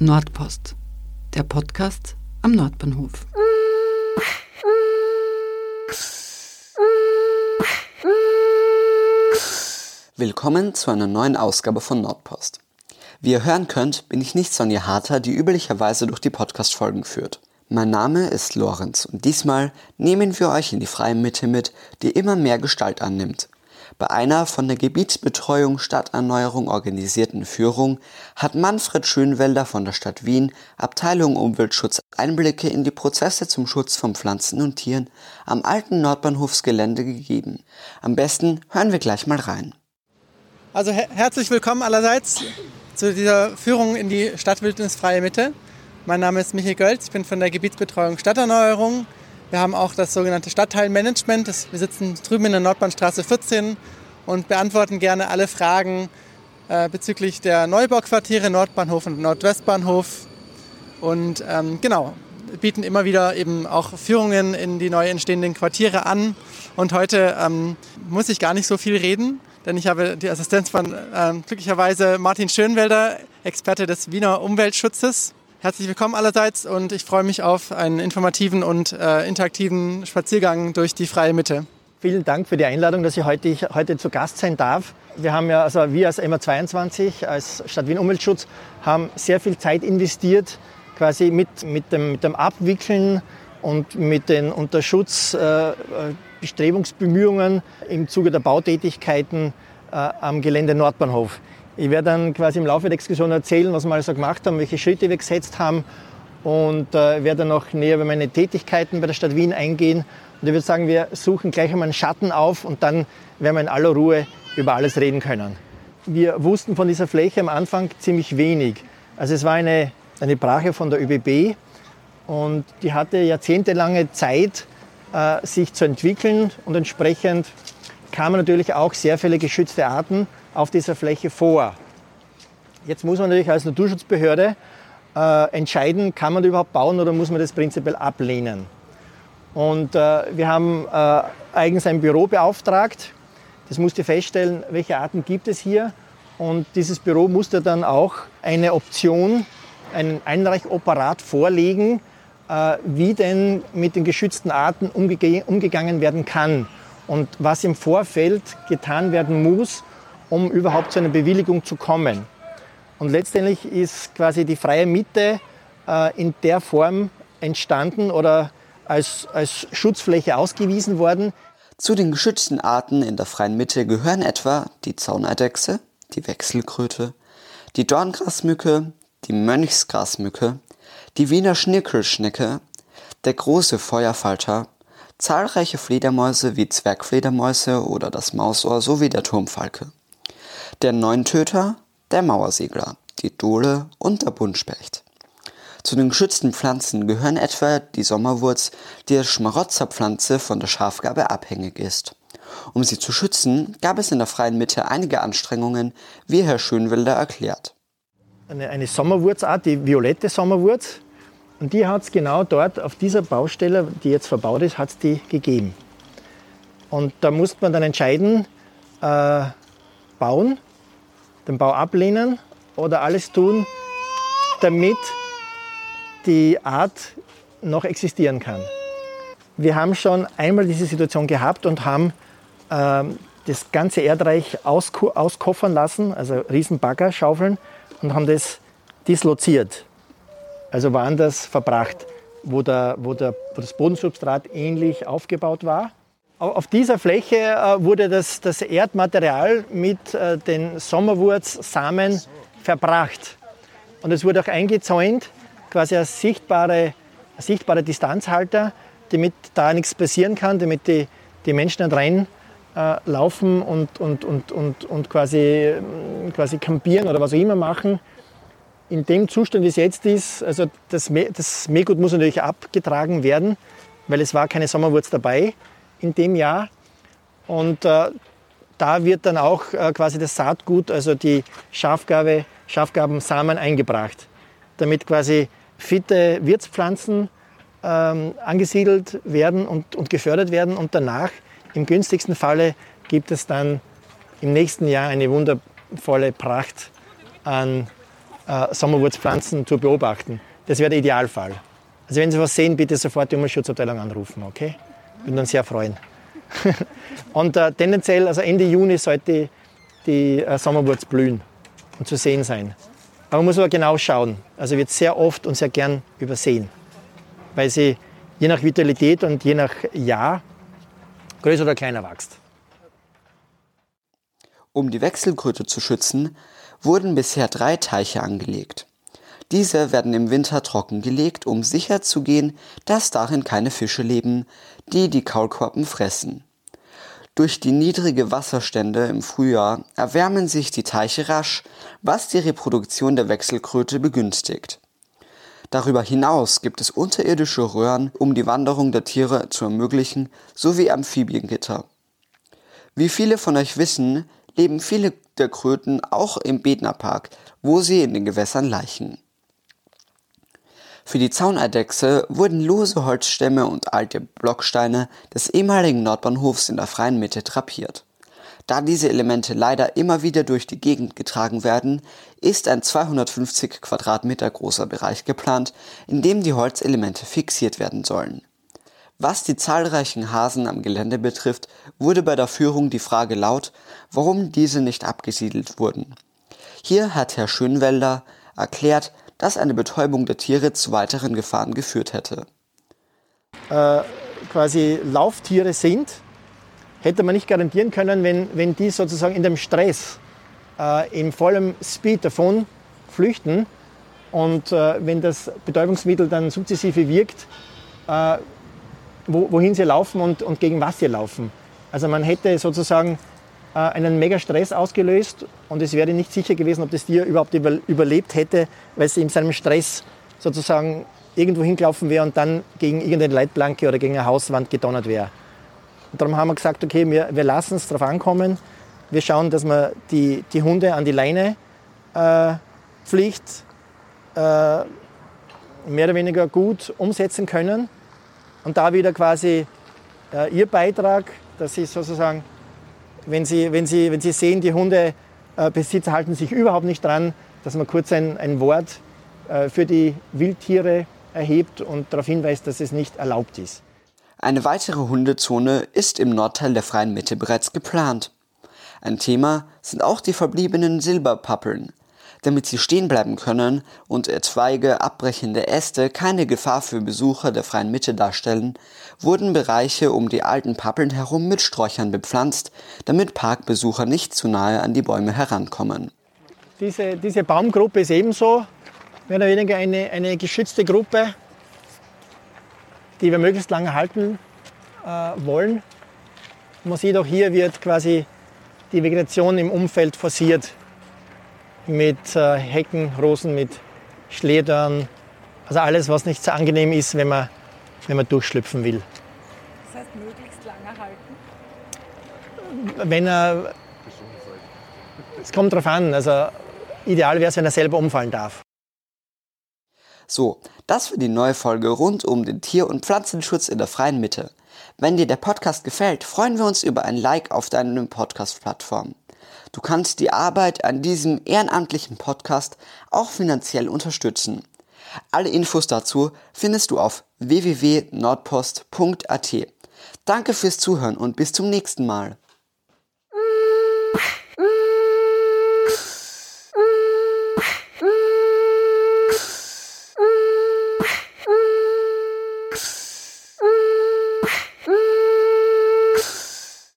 Nordpost, der Podcast am Nordbahnhof. Willkommen zu einer neuen Ausgabe von Nordpost. Wie ihr hören könnt, bin ich nicht Sonja Harter, die üblicherweise durch die Podcast-Folgen führt. Mein Name ist Lorenz und diesmal nehmen wir euch in die freie Mitte mit, die immer mehr Gestalt annimmt. Bei einer von der Gebietsbetreuung Stadterneuerung organisierten Führung hat Manfred Schönwelder von der Stadt Wien, Abteilung Umweltschutz, Einblicke in die Prozesse zum Schutz von Pflanzen und Tieren am alten Nordbahnhofsgelände gegeben. Am besten hören wir gleich mal rein. Also her herzlich willkommen allerseits zu dieser Führung in die Stadtwildnisfreie Mitte. Mein Name ist Michael Gölz, ich bin von der Gebietsbetreuung Stadterneuerung wir haben auch das sogenannte Stadtteilmanagement. Wir sitzen drüben in der Nordbahnstraße 14 und beantworten gerne alle Fragen äh, bezüglich der Neubauquartiere Nordbahnhof und Nordwestbahnhof. Und ähm, genau, bieten immer wieder eben auch Führungen in die neu entstehenden Quartiere an. Und heute ähm, muss ich gar nicht so viel reden, denn ich habe die Assistenz von ähm, glücklicherweise Martin Schönwelder, Experte des Wiener Umweltschutzes. Herzlich willkommen allerseits und ich freue mich auf einen informativen und äh, interaktiven Spaziergang durch die freie Mitte. Vielen Dank für die Einladung, dass ich heute, ich heute zu Gast sein darf. Wir haben ja, also wir als MA22, als Stadt Wien Umweltschutz, haben sehr viel Zeit investiert, quasi mit, mit, dem, mit dem Abwickeln und mit den Unterschutzbestrebungsbemühungen äh, im Zuge der Bautätigkeiten äh, am Gelände Nordbahnhof. Ich werde dann quasi im Laufe der Exkursion erzählen, was wir also gemacht haben, welche Schritte wir gesetzt haben und äh, werde dann noch näher über meine Tätigkeiten bei der Stadt Wien eingehen. Und ich würde sagen, wir suchen gleich einmal einen Schatten auf und dann werden wir in aller Ruhe über alles reden können. Wir wussten von dieser Fläche am Anfang ziemlich wenig. Also es war eine, eine Brache von der ÖBB und die hatte jahrzehntelange Zeit, äh, sich zu entwickeln und entsprechend kamen natürlich auch sehr viele geschützte Arten auf dieser Fläche vor. Jetzt muss man natürlich als Naturschutzbehörde äh, entscheiden, kann man überhaupt bauen oder muss man das prinzipiell ablehnen. Und äh, wir haben äh, eigens ein Büro beauftragt. Das musste feststellen, welche Arten gibt es hier. Und dieses Büro musste dann auch eine Option, ein Einreichoperat vorlegen, äh, wie denn mit den geschützten Arten umge umgegangen werden kann und was im Vorfeld getan werden muss, um überhaupt zu einer Bewilligung zu kommen. Und letztendlich ist quasi die freie Mitte äh, in der Form entstanden oder als, als Schutzfläche ausgewiesen worden. Zu den geschützten Arten in der freien Mitte gehören etwa die Zauneidechse, die Wechselkröte, die Dorngrasmücke, die Mönchsgrasmücke, die Wiener Schnickelschnecke, der große Feuerfalter, zahlreiche Fledermäuse wie Zwergfledermäuse oder das Mausohr sowie der Turmfalke der Neuntöter, der Mauersegler, die Dole und der Buntspecht. Zu den geschützten Pflanzen gehören etwa die Sommerwurz, die als Schmarotzerpflanze von der Schafgabe abhängig ist. Um sie zu schützen, gab es in der freien Mitte einige Anstrengungen, wie Herr Schönwelder erklärt. Eine, eine Sommerwurzart, die violette Sommerwurz, und die hat es genau dort auf dieser Baustelle, die jetzt verbaut ist, hat es die gegeben. Und da musste man dann entscheiden, äh, bauen, den Bau ablehnen oder alles tun, damit die Art noch existieren kann. Wir haben schon einmal diese Situation gehabt und haben äh, das ganze Erdreich ausko auskoffern lassen, also Riesenbagger schaufeln und haben das disloziert, also woanders verbracht, wo, der, wo, der, wo das Bodensubstrat ähnlich aufgebaut war. Auf dieser Fläche äh, wurde das, das Erdmaterial mit äh, den Sommerwurzsamen verbracht. Und es wurde auch eingezäunt, quasi als sichtbare, als sichtbare Distanzhalter, damit da nichts passieren kann, damit die, die Menschen nicht reinlaufen äh, und, und, und, und, und quasi, quasi campieren oder was auch immer machen. In dem Zustand, wie es jetzt ist, also das, das Mähgut muss natürlich abgetragen werden, weil es war keine Sommerwurz dabei in dem Jahr. Und äh, da wird dann auch äh, quasi das Saatgut, also die Schafgabe, Schafgabensamen eingebracht, damit quasi fitte Wirtspflanzen ähm, angesiedelt werden und, und gefördert werden. Und danach, im günstigsten Falle, gibt es dann im nächsten Jahr eine wundervolle Pracht an äh, Sommerwurzpflanzen zu beobachten. Das wäre der Idealfall. Also wenn Sie was sehen, bitte sofort die Umweltschutzabteilung anrufen, okay? Würde uns sehr freuen. und äh, tendenziell, also Ende Juni sollte die äh, Sommerwurz blühen und zu sehen sein. Aber man muss aber genau schauen. Also wird sehr oft und sehr gern übersehen, weil sie je nach Vitalität und je nach Jahr größer oder kleiner wächst. Um die Wechselkröte zu schützen, wurden bisher drei Teiche angelegt. Diese werden im Winter trockengelegt, um sicherzugehen, dass darin keine Fische leben, die die Kaulquappen fressen. Durch die niedrige Wasserstände im Frühjahr erwärmen sich die Teiche rasch, was die Reproduktion der Wechselkröte begünstigt. Darüber hinaus gibt es unterirdische Röhren, um die Wanderung der Tiere zu ermöglichen, sowie Amphibiengitter. Wie viele von euch wissen, leben viele der Kröten auch im Bednerpark, wo sie in den Gewässern laichen. Für die Zauneidechse wurden lose Holzstämme und alte Blocksteine des ehemaligen Nordbahnhofs in der freien Mitte drapiert. Da diese Elemente leider immer wieder durch die Gegend getragen werden, ist ein 250 Quadratmeter großer Bereich geplant, in dem die Holzelemente fixiert werden sollen. Was die zahlreichen Hasen am Gelände betrifft, wurde bei der Führung die Frage laut, warum diese nicht abgesiedelt wurden. Hier hat Herr Schönwelder erklärt, dass eine Betäubung der Tiere zu weiteren Gefahren geführt hätte. Äh, quasi Lauftiere sind, hätte man nicht garantieren können, wenn, wenn die sozusagen in dem Stress, äh, in vollem Speed davon flüchten und äh, wenn das Betäubungsmittel dann sukzessive wirkt, äh, wo, wohin sie laufen und, und gegen was sie laufen. Also man hätte sozusagen einen mega Stress ausgelöst und es wäre nicht sicher gewesen, ob das Tier überhaupt überlebt hätte, weil es in seinem Stress sozusagen irgendwo hingelaufen wäre und dann gegen irgendeine Leitplanke oder gegen eine Hauswand gedonnert wäre. Und darum haben wir gesagt, okay, wir, wir lassen es darauf ankommen. Wir schauen, dass wir die, die Hunde an die Leine äh, Pflicht äh, mehr oder weniger gut umsetzen können. Und da wieder quasi äh, Ihr Beitrag, dass Sie sozusagen wenn Sie, wenn Sie, wenn Sie sehen, die Hundebesitzer halten sich überhaupt nicht dran, dass man kurz ein, ein Wort äh, für die Wildtiere erhebt und darauf hinweist, dass es nicht erlaubt ist. Eine weitere Hundezone ist im Nordteil der Freien Mitte bereits geplant. Ein Thema sind auch die verbliebenen Silberpappeln, damit sie stehen bleiben können und etwaige abbrechende Äste keine Gefahr für Besucher der freien Mitte darstellen, wurden Bereiche um die alten Pappeln herum mit Sträuchern bepflanzt, damit Parkbesucher nicht zu nahe an die Bäume herankommen. Diese, diese Baumgruppe ist ebenso mehr oder weniger eine, eine geschützte Gruppe, die wir möglichst lange halten äh, wollen. Man sieht auch hier wird quasi die Vegetation im Umfeld forciert mit äh, Hecken, Rosen, mit Schledern. Also alles, was nicht so angenehm ist, wenn man, wenn man durchschlüpfen will. Das heißt, möglichst lange halten? Wenn er. Es kommt darauf an. Also ideal wäre es, wenn er selber umfallen darf. So, das war die neue Folge rund um den Tier- und Pflanzenschutz in der freien Mitte. Wenn dir der Podcast gefällt, freuen wir uns über ein Like auf deiner Podcast-Plattform. Du kannst die Arbeit an diesem ehrenamtlichen Podcast auch finanziell unterstützen. Alle Infos dazu findest du auf www.nordpost.at. Danke fürs Zuhören und bis zum nächsten Mal.